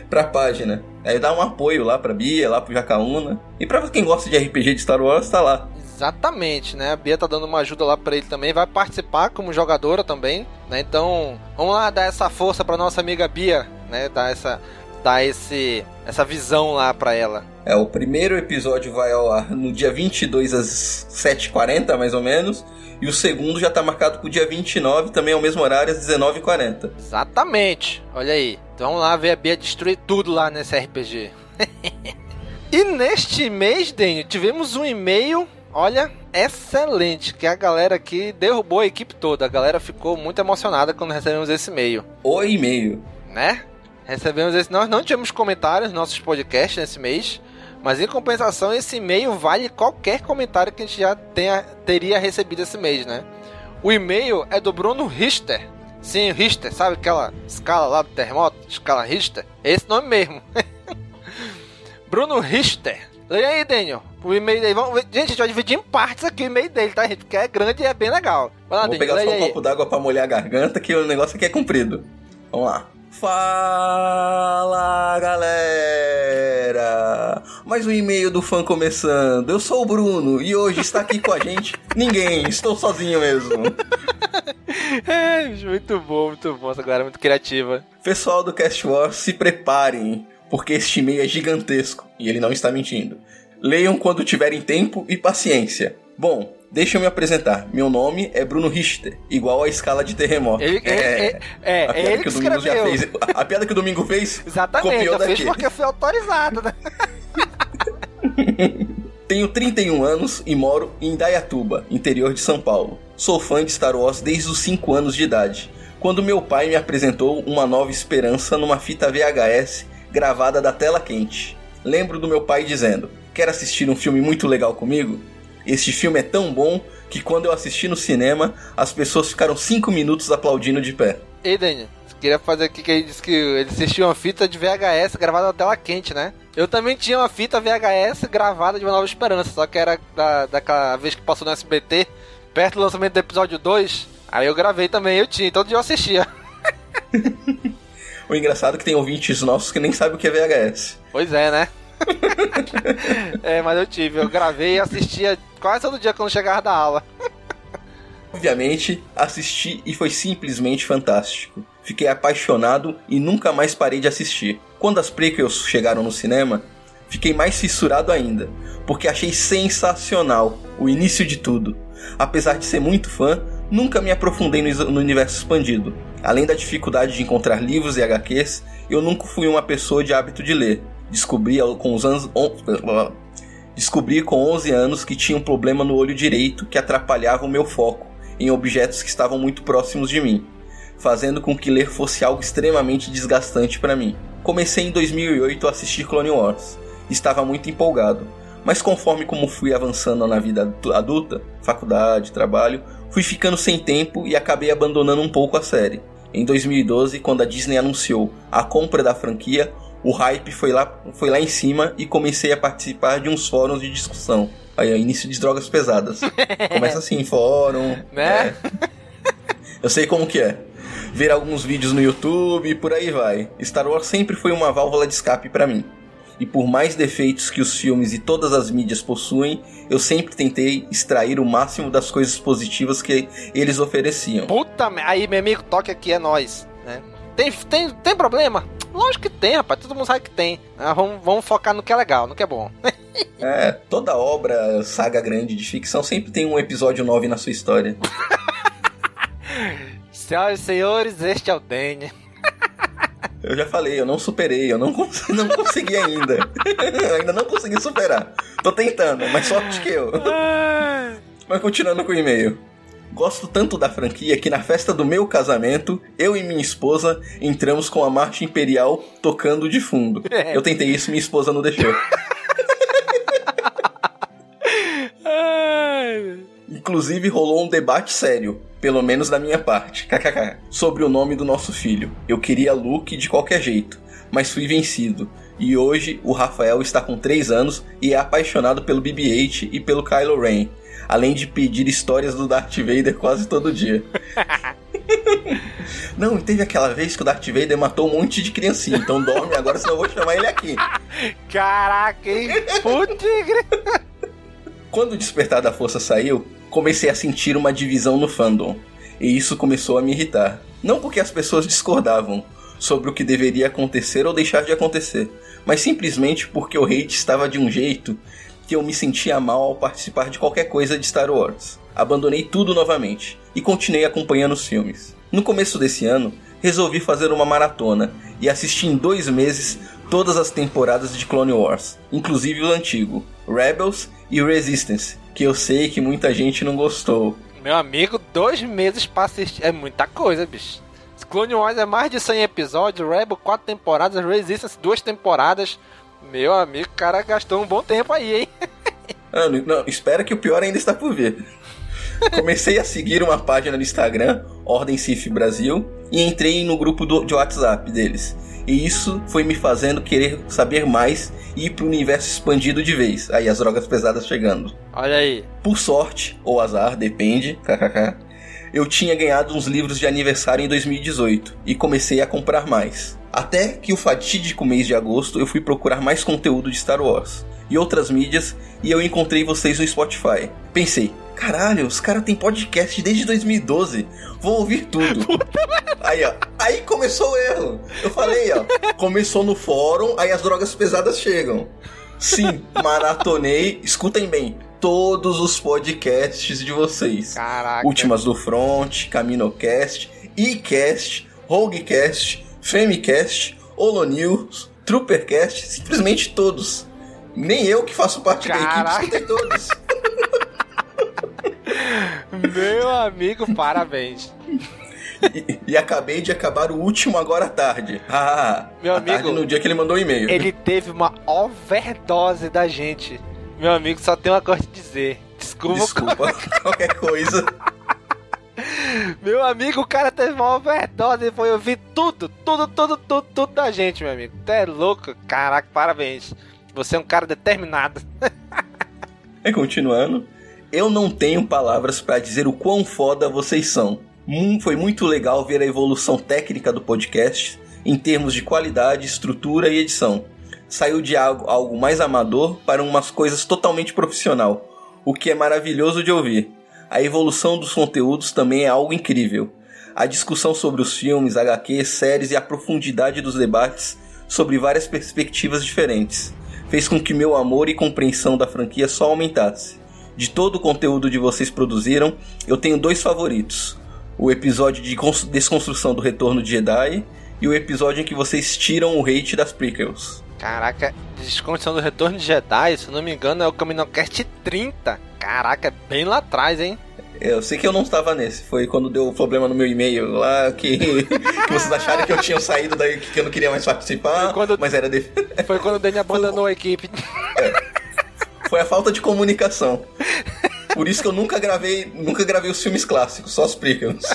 Speaker 2: pra página. Aí dá um apoio lá pra Bia, lá pro Jacaúna. E pra quem gosta de RPG de Star Wars, tá lá.
Speaker 1: Exatamente, né? A Bia tá dando uma ajuda lá para ele também, vai participar como jogadora também, né? Então, vamos lá dar essa força para nossa amiga Bia, né? Dar essa dar esse essa visão lá para ela.
Speaker 2: É, o primeiro episódio vai ao ar no dia 22 às 7h40, mais ou menos. E o segundo já tá marcado pro dia 29, também ao mesmo horário, às 19h40.
Speaker 1: Exatamente. Olha aí. Então vamos lá ver a Bia destruir tudo lá nesse RPG. e neste mês, Daniel, tivemos um e-mail, olha, excelente, que a galera aqui derrubou a equipe toda. A galera ficou muito emocionada quando recebemos esse e-mail.
Speaker 2: O e-mail.
Speaker 1: Né? Recebemos esse. Nós não tivemos comentários nos nossos podcasts nesse mês. Mas em compensação, esse e-mail vale qualquer comentário que a gente já tenha, teria recebido esse mês, né? O e-mail é do Bruno Richter. Sim, Richter, sabe aquela escala lá do terremoto? Escala Richter? É esse nome mesmo. Bruno Richter. Leia aí, Daniel. O e-mail dele. Vamos, gente, a gente vai dividir em partes aqui o e-mail dele, tá, gente? Porque é grande e é bem legal.
Speaker 2: Vai lá, Vou Daniel, pegar só um copo d'água pra molhar a garganta, que o negócio aqui é comprido. Vamos lá. Fala galera! Mais um e-mail do fã começando. Eu sou o Bruno e hoje está aqui com a gente ninguém, estou sozinho mesmo.
Speaker 1: é, muito bom, muito bom, essa galera é muito criativa.
Speaker 2: Pessoal do Cast War, se preparem, porque este e-mail é gigantesco e ele não está mentindo. Leiam quando tiverem tempo e paciência. Bom, Deixa eu me apresentar. Meu nome é Bruno Richter, igual a escala de terremoto.
Speaker 1: Ele, é, é, é, a piada ele que, o Domingo já
Speaker 2: fez. A piada que o Domingo fez.
Speaker 1: Exatamente,
Speaker 2: copiou daqui.
Speaker 1: fiz porque foi autorizado, né?
Speaker 2: Tenho 31 anos e moro em Dayatuba, interior de São Paulo. Sou fã de Star Wars desde os 5 anos de idade, quando meu pai me apresentou uma nova esperança numa fita VHS gravada da tela quente. Lembro do meu pai dizendo: Quer assistir um filme muito legal comigo? Este filme é tão bom que quando eu assisti no cinema, as pessoas ficaram 5 minutos aplaudindo de pé.
Speaker 1: Ei, Daniel, queria fazer aqui que ele disse que ele assistiu uma fita de VHS gravada na tela quente, né? Eu também tinha uma fita VHS gravada de Uma Nova Esperança, só que era da, daquela vez que passou no SBT, perto do lançamento do episódio 2. Aí eu gravei também, eu tinha, todo dia eu assistia.
Speaker 2: o engraçado é que tem ouvintes nossos que nem sabem o que é VHS.
Speaker 1: Pois é, né? é, mas eu tive, eu gravei e assistia quase todo dia quando chegava da aula.
Speaker 2: Obviamente, assisti e foi simplesmente fantástico. Fiquei apaixonado e nunca mais parei de assistir. Quando as prequels chegaram no cinema, fiquei mais fissurado ainda, porque achei sensacional o início de tudo. Apesar de ser muito fã, nunca me aprofundei no universo expandido. Além da dificuldade de encontrar livros e HQs, eu nunca fui uma pessoa de hábito de ler. Descobri com os anos. Descobri com 11 anos que tinha um problema no olho direito que atrapalhava o meu foco em objetos que estavam muito próximos de mim, fazendo com que ler fosse algo extremamente desgastante para mim. Comecei em 2008 a assistir Clone Wars. Estava muito empolgado, mas conforme como fui avançando na vida adulta, faculdade, trabalho, fui ficando sem tempo e acabei abandonando um pouco a série. Em 2012, quando a Disney anunciou a compra da franquia, o hype foi lá, foi lá em cima e comecei a participar de uns fóruns de discussão. Aí, início de drogas pesadas. Começa assim, fórum.
Speaker 1: Né?
Speaker 2: É. Eu sei como que é. Ver alguns vídeos no YouTube e por aí vai. Star Wars sempre foi uma válvula de escape para mim. E por mais defeitos que os filmes e todas as mídias possuem, eu sempre tentei extrair o máximo das coisas positivas que eles ofereciam.
Speaker 1: Puta, aí meu amigo, toque aqui é nós, né? Tem, tem, tem problema? Lógico que tem, rapaz. Todo mundo sabe que tem. Ah, vamos, vamos focar no que é legal, no que é bom.
Speaker 2: é, toda obra, saga grande de ficção sempre tem um episódio 9 na sua história.
Speaker 1: Senhoras e senhores, este é o Danny.
Speaker 2: Eu já falei, eu não superei, eu não, cons não consegui ainda. eu ainda não consegui superar. Tô tentando, mais sorte que eu. Mas continuando com o e-mail. Gosto tanto da franquia que na festa do meu casamento, eu e minha esposa entramos com a marcha imperial tocando de fundo. É. Eu tentei isso, minha esposa não deixou. Inclusive rolou um debate sério, pelo menos da minha parte, kkk, sobre o nome do nosso filho. Eu queria Luke de qualquer jeito, mas fui vencido. E hoje o Rafael está com 3 anos e é apaixonado pelo BB-8 e pelo Kylo Ren além de pedir histórias do Darth Vader quase todo dia. Não, teve aquela vez que o Darth Vader matou um monte de criancinha, então dorme agora, senão eu vou chamar ele aqui.
Speaker 1: Caraca, hein? Putigre!
Speaker 2: Quando o Despertar da Força saiu, comecei a sentir uma divisão no fandom. E isso começou a me irritar. Não porque as pessoas discordavam sobre o que deveria acontecer ou deixar de acontecer, mas simplesmente porque o hate estava de um jeito que eu me sentia mal ao participar de qualquer coisa de Star Wars. Abandonei tudo novamente e continuei acompanhando os filmes. No começo desse ano, resolvi fazer uma maratona e assisti em dois meses todas as temporadas de Clone Wars, inclusive o antigo, Rebels e Resistance, que eu sei que muita gente não gostou.
Speaker 1: Meu amigo, dois meses pra assistir é muita coisa, bicho. Clone Wars é mais de 100 episódios, Rebel 4 temporadas, Resistance 2 temporadas. Meu amigo, o cara gastou um bom tempo aí, hein?
Speaker 2: Não, não, espera que o pior ainda está por vir. Comecei a seguir uma página no Instagram, Ordem Cif Brasil, e entrei no grupo do, de WhatsApp deles. E isso foi me fazendo querer saber mais e ir pro universo expandido de vez. Aí as drogas pesadas chegando.
Speaker 1: Olha aí.
Speaker 2: Por sorte, ou azar, depende, kkk, eu tinha ganhado uns livros de aniversário em 2018 e comecei a comprar mais. Até que o fatídico mês de agosto eu fui procurar mais conteúdo de Star Wars e outras mídias e eu encontrei vocês no Spotify. Pensei, caralho, os caras têm podcast desde 2012, vou ouvir tudo. Aí, ó, aí começou o erro. Eu falei, ó, começou no fórum, aí as drogas pesadas chegam. Sim, maratonei, escutem bem, todos os podcasts de vocês.
Speaker 1: Caraca.
Speaker 2: Últimas do Front, CaminoCast, eCast, Roguecast, Femicast, Holonews, Troopercast, simplesmente todos. Nem eu que faço parte da equipe
Speaker 1: Caraca.
Speaker 2: escutei todos.
Speaker 1: Meu amigo, parabéns.
Speaker 2: E, e acabei de acabar o último agora à tarde. Ah,
Speaker 1: Meu
Speaker 2: à
Speaker 1: amigo,
Speaker 2: tarde no dia que ele mandou o e-mail.
Speaker 1: Ele teve uma overdose da gente. Meu amigo, só tem uma coisa a dizer. Desculpa.
Speaker 2: Desculpa, qualquer coisa.
Speaker 1: Meu amigo, o cara teve uma overdose e foi ouvir tudo, tudo, tudo, tudo, tudo da gente, meu amigo. Tu é louco? Caraca, parabéns. Você é um cara determinado.
Speaker 2: E continuando, eu não tenho palavras para dizer o quão foda vocês são. Hum, foi muito legal ver a evolução técnica do podcast em termos de qualidade, estrutura e edição. Saiu de algo, algo mais amador para umas coisas totalmente profissional, o que é maravilhoso de ouvir. A evolução dos conteúdos também é algo incrível. A discussão sobre os filmes, HQs, séries e a profundidade dos debates sobre várias perspectivas diferentes fez com que meu amor e compreensão da franquia só aumentasse. De todo o conteúdo que vocês produziram, eu tenho dois favoritos: o episódio de cons- desconstrução do Retorno de Jedi e o episódio em que vocês tiram o hate das prequels.
Speaker 1: Caraca, descondição do Retorno de Jedi, se eu não me engano, é o Caminocast 30. Caraca, é bem lá atrás, hein?
Speaker 2: Eu sei que eu não estava nesse, foi quando deu problema no meu e-mail lá que, que vocês acharam que eu tinha saído daí que eu não queria mais participar,
Speaker 1: quando-
Speaker 2: mas era de...
Speaker 1: Foi quando o Danny abandonou a equipe.
Speaker 2: Foi a falta de comunicação. Por isso que eu nunca gravei, nunca gravei os filmes clássicos, só os prequels.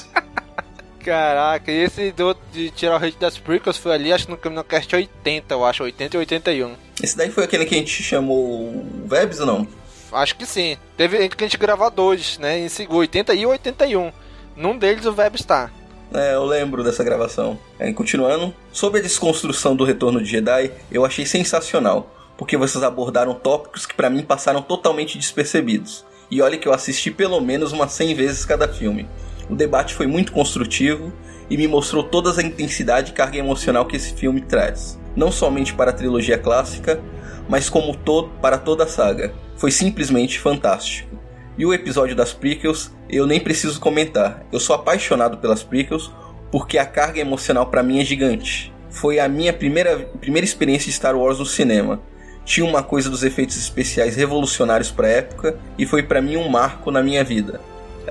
Speaker 1: Caraca, e esse do, de tirar o hate das prequels foi ali, acho que no Caminocast 80, eu acho, 80 e 81.
Speaker 2: Esse daí foi aquele que a gente chamou Vebs ou não?
Speaker 1: Acho que sim. Teve que a gente gravou dois, né? Em seguida, 80 e 81. Num deles o Web está.
Speaker 2: É, eu lembro dessa gravação. É, continuando, sobre a desconstrução do Retorno de Jedi, eu achei sensacional, porque vocês abordaram tópicos que pra mim passaram totalmente despercebidos. E olha que eu assisti pelo menos umas 100 vezes cada filme. O debate foi muito construtivo e me mostrou toda a intensidade e carga emocional que esse filme traz, não somente para a trilogia clássica, mas como todo para toda a saga. Foi simplesmente fantástico. E o episódio das prequels, eu nem preciso comentar. Eu sou apaixonado pelas prequels porque a carga emocional para mim é gigante. Foi a minha primeira, primeira experiência de Star Wars no cinema. Tinha uma coisa dos efeitos especiais revolucionários para a época e foi para mim um marco na minha vida.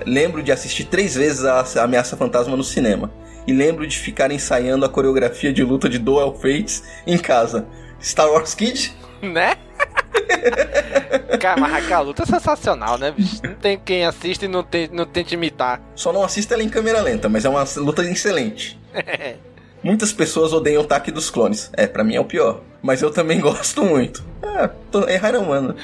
Speaker 2: Lembro de assistir três vezes a Ameaça Fantasma no cinema e lembro de ficar ensaiando a coreografia de luta de Duel Fates em casa. Star Wars Kid?
Speaker 1: Né? Cara, mas aquela luta é sensacional, né, bicho? Não tem quem assista e não, tem, não tente imitar.
Speaker 2: Só não assista ela em câmera lenta, mas é uma luta excelente. Muitas pessoas odeiam o ataque dos clones. É, pra mim é o pior. Mas eu também gosto muito. Tô, errar não, mano.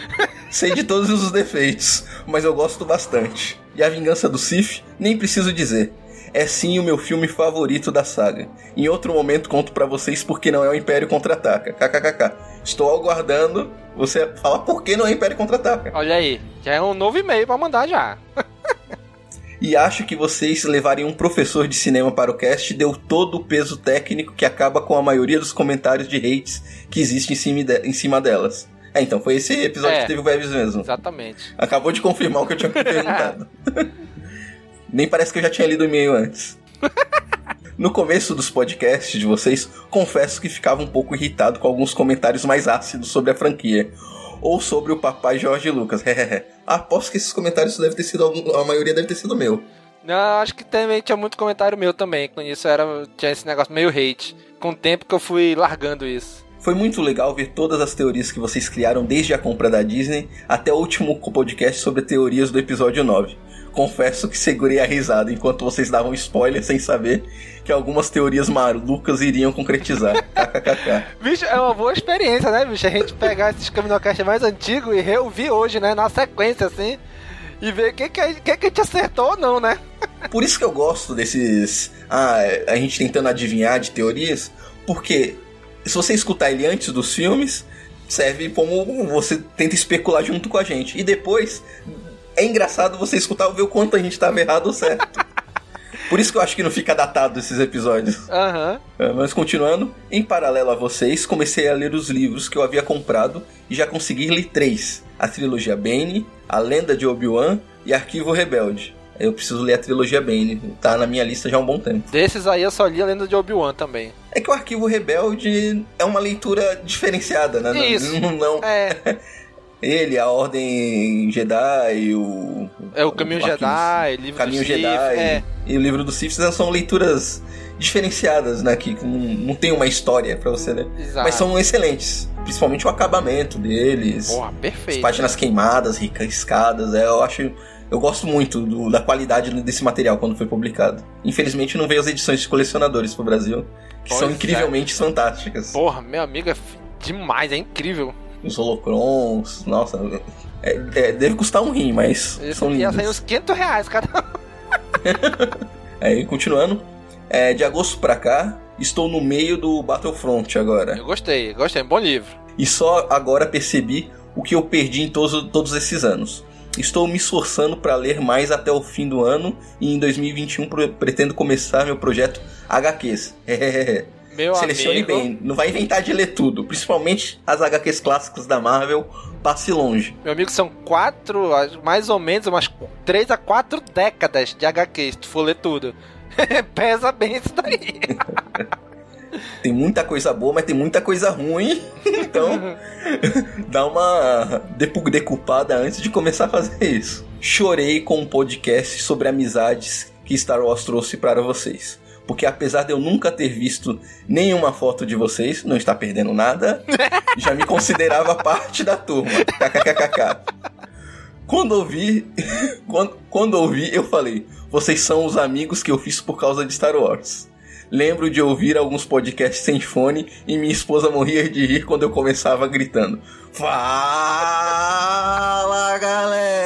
Speaker 2: Sei de todos os defeitos, mas eu gosto bastante. E a vingança do Sith, nem preciso dizer. é sim o meu filme favorito da saga. Em outro momento conto para vocês porque não é o Império Contra-Ataca. KKKK. Estou aguardando você falar por que não é o Império Contra-Ataca.
Speaker 1: Olha aí, já é um novo e-mail para mandar já.
Speaker 2: e acho que vocês levarem um professor de cinema para o cast deu todo o peso técnico que acaba com a maioria dos comentários de hates que existe em cima, de, em cima delas. É, então foi esse episódio
Speaker 1: É.
Speaker 2: que teve o Webs mesmo.
Speaker 1: Exatamente.
Speaker 2: Acabou de confirmar o que eu tinha perguntado. Nem parece que eu já tinha lido o e-mail antes. No começo dos podcasts de vocês, confesso que ficava um pouco irritado com alguns comentários mais ácidos sobre a franquia. Ou sobre o papai Jorge Lucas. Aposto que esses comentários deve ter sido. algum- A maioria deve ter sido meu.
Speaker 1: Não, acho que também tinha muito comentário meu também. Com isso era, tinha esse negócio meio hate. Com o tempo que eu fui largando isso.
Speaker 2: Foi muito legal ver todas as teorias que vocês criaram desde a compra da Disney até o último podcast sobre teorias do episódio 9. Confesso que segurei a risada enquanto vocês davam spoiler sem saber que algumas teorias malucas iriam concretizar. KKKK.
Speaker 1: Bicho, é uma boa experiência, né, bicho? A gente pegar esses Caminocast mais antigos e reouvir hoje, né? Na sequência, assim. E ver o que, que, a- que, que a gente acertou ou não, né?
Speaker 2: Por isso que eu gosto desses. Ah, a gente tentando adivinhar de teorias, porque se você escutar ele antes dos filmes, serve como você tenta especular junto com a gente. E depois é engraçado você escutar e ver o quanto a gente estava errado ou certo. Por isso que eu acho que não fica datado esses episódios.
Speaker 1: Aham.
Speaker 2: É, Mas continuando, em paralelo a vocês, comecei a ler os livros que eu havia comprado e já consegui ler três: a trilogia Bane, a Lenda de Obi-Wan e Arquivo Rebelde. Eu preciso ler a trilogia Bane, tá na minha lista já há um bom tempo.
Speaker 1: Desses aí eu só li a lenda de Obi-Wan também.
Speaker 2: É que o Arquivo Rebelde é uma leitura diferenciada, né?
Speaker 1: Isso.
Speaker 2: Não, não-
Speaker 1: É,
Speaker 2: ele, a Ordem Jedi, o.
Speaker 1: é o Caminho
Speaker 2: Arquivo-
Speaker 1: Jedi, livro
Speaker 2: Caminho
Speaker 1: do
Speaker 2: Jedi
Speaker 1: É,
Speaker 2: e o livro dos Sith são leituras diferenciadas, né? Que não, não tem uma história pra você ler.
Speaker 1: exato.
Speaker 2: Mas são excelentes. Principalmente o acabamento deles.
Speaker 1: Porra,
Speaker 2: as
Speaker 1: perfeito.
Speaker 2: páginas queimadas, riscadas. É, eu acho. Eu gosto muito do- da qualidade desse material quando foi publicado. Infelizmente não veio as edições de colecionadores pro Brasil, que
Speaker 1: Pois
Speaker 2: são
Speaker 1: é.
Speaker 2: incrivelmente fantásticas.
Speaker 1: Porra, meu amigo, é demais, é incrível.
Speaker 2: Os holocrons, nossa. é- é, deve custar um rim, mas são
Speaker 1: Ia sair
Speaker 2: lindos.
Speaker 1: uns 500 reais, cara.
Speaker 2: Aí, continuando. é, de agosto pra cá, estou no meio do Battlefront agora.
Speaker 1: Eu gostei, gostei, um bom livro.
Speaker 2: E só agora percebi o que eu perdi em todos, todos esses anos. Estou me esforçando para ler mais até o fim do ano e em 2021 pro- pretendo começar meu projeto HQs.
Speaker 1: Meu
Speaker 2: Selecione
Speaker 1: amigo.
Speaker 2: bem, não vai inventar de ler tudo, principalmente as HQs clássicas da Marvel, passe longe.
Speaker 1: Meu amigo, são quatro, mais ou menos, umas três a quatro décadas de HQ, se tu for ler tudo. Pesa bem isso daí.
Speaker 2: Tem muita coisa boa, mas tem muita coisa ruim, então dá uma decupada antes de começar a fazer isso. Chorei com um podcast sobre amizades que Star Wars trouxe para vocês. Porque apesar de eu nunca ter visto nenhuma foto de vocês, não está perdendo nada, já me considerava parte da turma. KKKKK. Quando ouvi, quando, quando ouvi, eu falei: vocês são os amigos que eu fiz por causa de Star Wars. Lembro de ouvir alguns podcasts sem fone e minha esposa morria de rir quando eu começava gritando: Fala galera!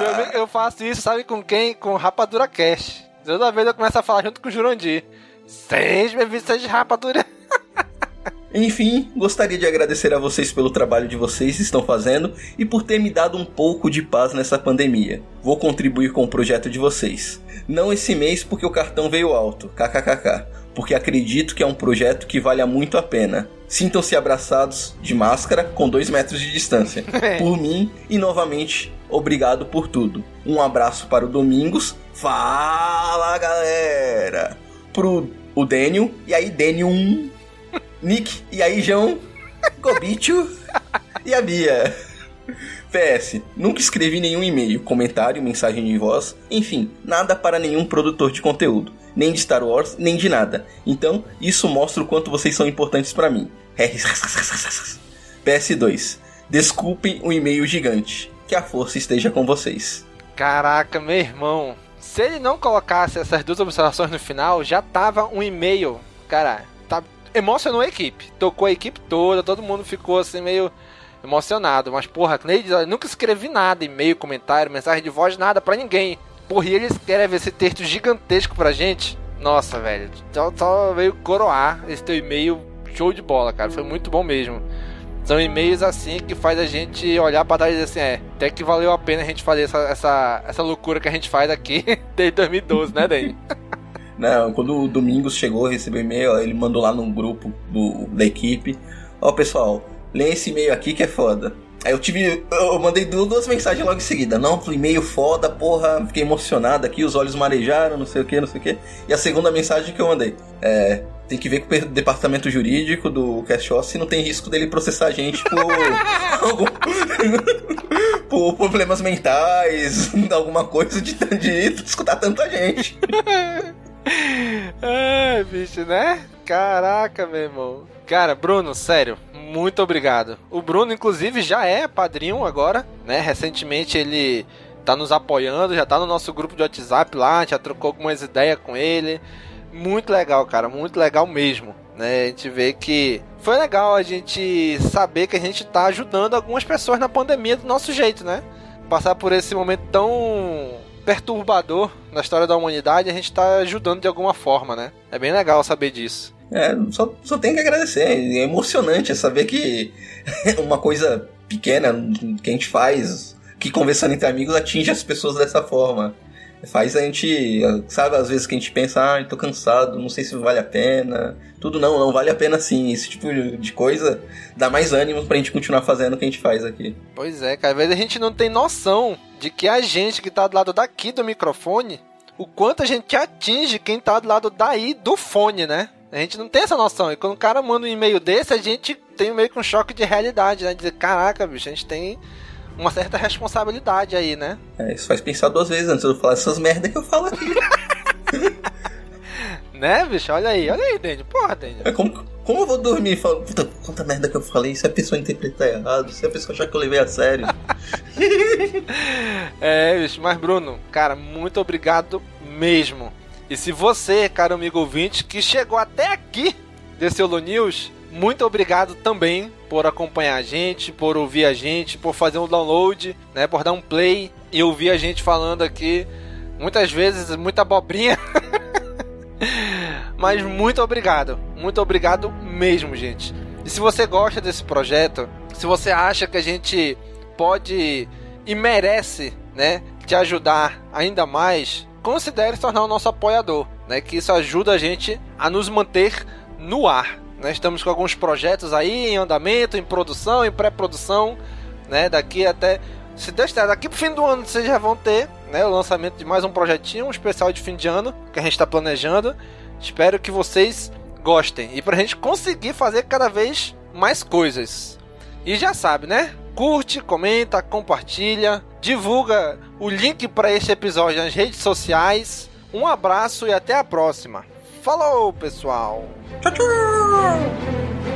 Speaker 1: Meu amigo, eu faço isso, sabe com quem? Com Rapadura Cash. Toda vez eu começo a falar junto com o Jurandir. Seis bem-vindos de Rapadura.
Speaker 2: Enfim, gostaria de agradecer a vocês pelo trabalho de vocês estão fazendo e por ter me dado um pouco de paz nessa pandemia. Vou contribuir com o projeto de vocês. Não esse mês porque o cartão veio alto, kkkk, porque acredito que é um projeto que vale muito a pena. Sintam-se abraçados de máscara com dois metros de distância. Por mim e novamente, obrigado por tudo. Um abraço para o Domingos. Fala galera! Pro o Daniel, e aí Daniel 1. Nick, e aí João, Gobicho e a Bia. PS, nunca escrevi nenhum e-mail, comentário, mensagem de voz, enfim, nada para nenhum produtor de conteúdo, nem de Star Wars, nem de nada. Então, isso mostra o quanto vocês são importantes para mim. PS2, desculpem o e-mail gigante. Que a força esteja com vocês.
Speaker 1: Caraca, meu irmão. Se ele não colocasse essas duas observações no final, já tava um e-mail. Cara, tá... emocionou a equipe. Tocou a equipe toda, todo mundo ficou assim meio emocionado. Mas porra, Cleide, nunca escrevi nada, e-mail, comentário, mensagem de voz, nada pra ninguém. Porra, e eles querem ver esse texto gigantesco pra gente. Nossa, velho. Só, só veio coroar esse teu e-mail show de bola, cara. Foi muito bom mesmo. São e-mails assim que faz a gente olhar para trás e dizer assim, é, até que valeu a pena a gente fazer essa, essa, essa loucura que a gente faz aqui desde 2012, né, Dani?
Speaker 2: Não, quando o Domingos chegou, recebeu e-mail, ele mandou lá no grupo do, da equipe. Ó, pessoal, lê esse e-mail aqui que é foda. Aí eu tive. Eu mandei duas mensagens logo em seguida. Não, e-mail foda, porra, fiquei emocionado aqui, os olhos marejaram, não sei o que, não sei o que. E a segunda mensagem que eu mandei. É. Tem que ver com o departamento jurídico do Cash se não tem risco dele processar a gente por. por problemas mentais, alguma coisa de, de escutar tanta gente.
Speaker 1: Ai, bicho, né? Caraca, meu irmão. Cara, Bruno, sério, muito obrigado. O Bruno, inclusive, já é padrinho agora, né? Recentemente ele tá nos apoiando, já tá no nosso grupo de WhatsApp lá, já trocou algumas ideias com ele. Muito legal, cara, muito legal mesmo. Né? A gente vê que foi legal a gente saber que a gente tá ajudando algumas pessoas na pandemia do nosso jeito, né? Passar por esse momento tão perturbador na história da humanidade, a gente tá ajudando de alguma forma, né? É bem legal saber disso.
Speaker 2: É, só, só tem que agradecer. É emocionante saber que uma coisa pequena que a gente faz, que conversando entre amigos, atinge as pessoas dessa forma. Faz a gente, sabe, às vezes que a gente pensa, ah, tô cansado, não sei se vale a pena. Tudo não, não vale a pena sim. Esse tipo de coisa dá mais ânimo pra gente continuar fazendo o que a gente faz aqui.
Speaker 1: Pois é, cara, às vezes a gente não tem noção de que a gente que tá do lado daqui do microfone, o quanto a gente atinge quem tá do lado daí do fone, né? A gente não tem essa noção. E quando o cara manda um e-mail desse, a gente tem meio que um choque de realidade, né? Dizer, caraca, bicho, a gente tem uma certa responsabilidade aí, né?
Speaker 2: É, isso faz pensar duas vezes antes de eu falar essas merdas que eu falo aqui.
Speaker 1: né, bicho? Olha aí, olha aí, Dandy. Porra, Dandy.
Speaker 2: É como, como eu vou dormir e falar, puta, quanta merda que eu falei, se a pessoa interpretar errado, se a pessoa achar que eu levei a sério.
Speaker 1: é, bicho, mas Bruno, cara, muito obrigado mesmo e se você, caro amigo ouvinte, que chegou até aqui desse Holo News, muito obrigado também por acompanhar a gente, por ouvir a gente, por fazer um download, né, por dar um play e ouvir a gente falando aqui, muitas vezes muita abobrinha. Mas muito obrigado, muito obrigado mesmo, gente. E se você gosta desse projeto, se você acha que a gente pode e merece, né, te ajudar ainda mais, considere se tornar o nosso apoiador, né? Que isso ajuda a gente a nos manter no ar. Né? Estamos com alguns projetos aí em andamento, em produção, em pré-produção, né? Daqui até se Deus quiser, daqui pro fim do ano vocês já vão ter né, o lançamento de mais um projetinho, um especial de fim de ano que a gente está planejando. Espero que vocês gostem e para a gente conseguir fazer cada vez mais coisas. E já sabe, né? Curte, comenta, compartilha, divulga o link para este episódio nas redes sociais. Um abraço e até a próxima. Falou, pessoal! Tchau, tchau!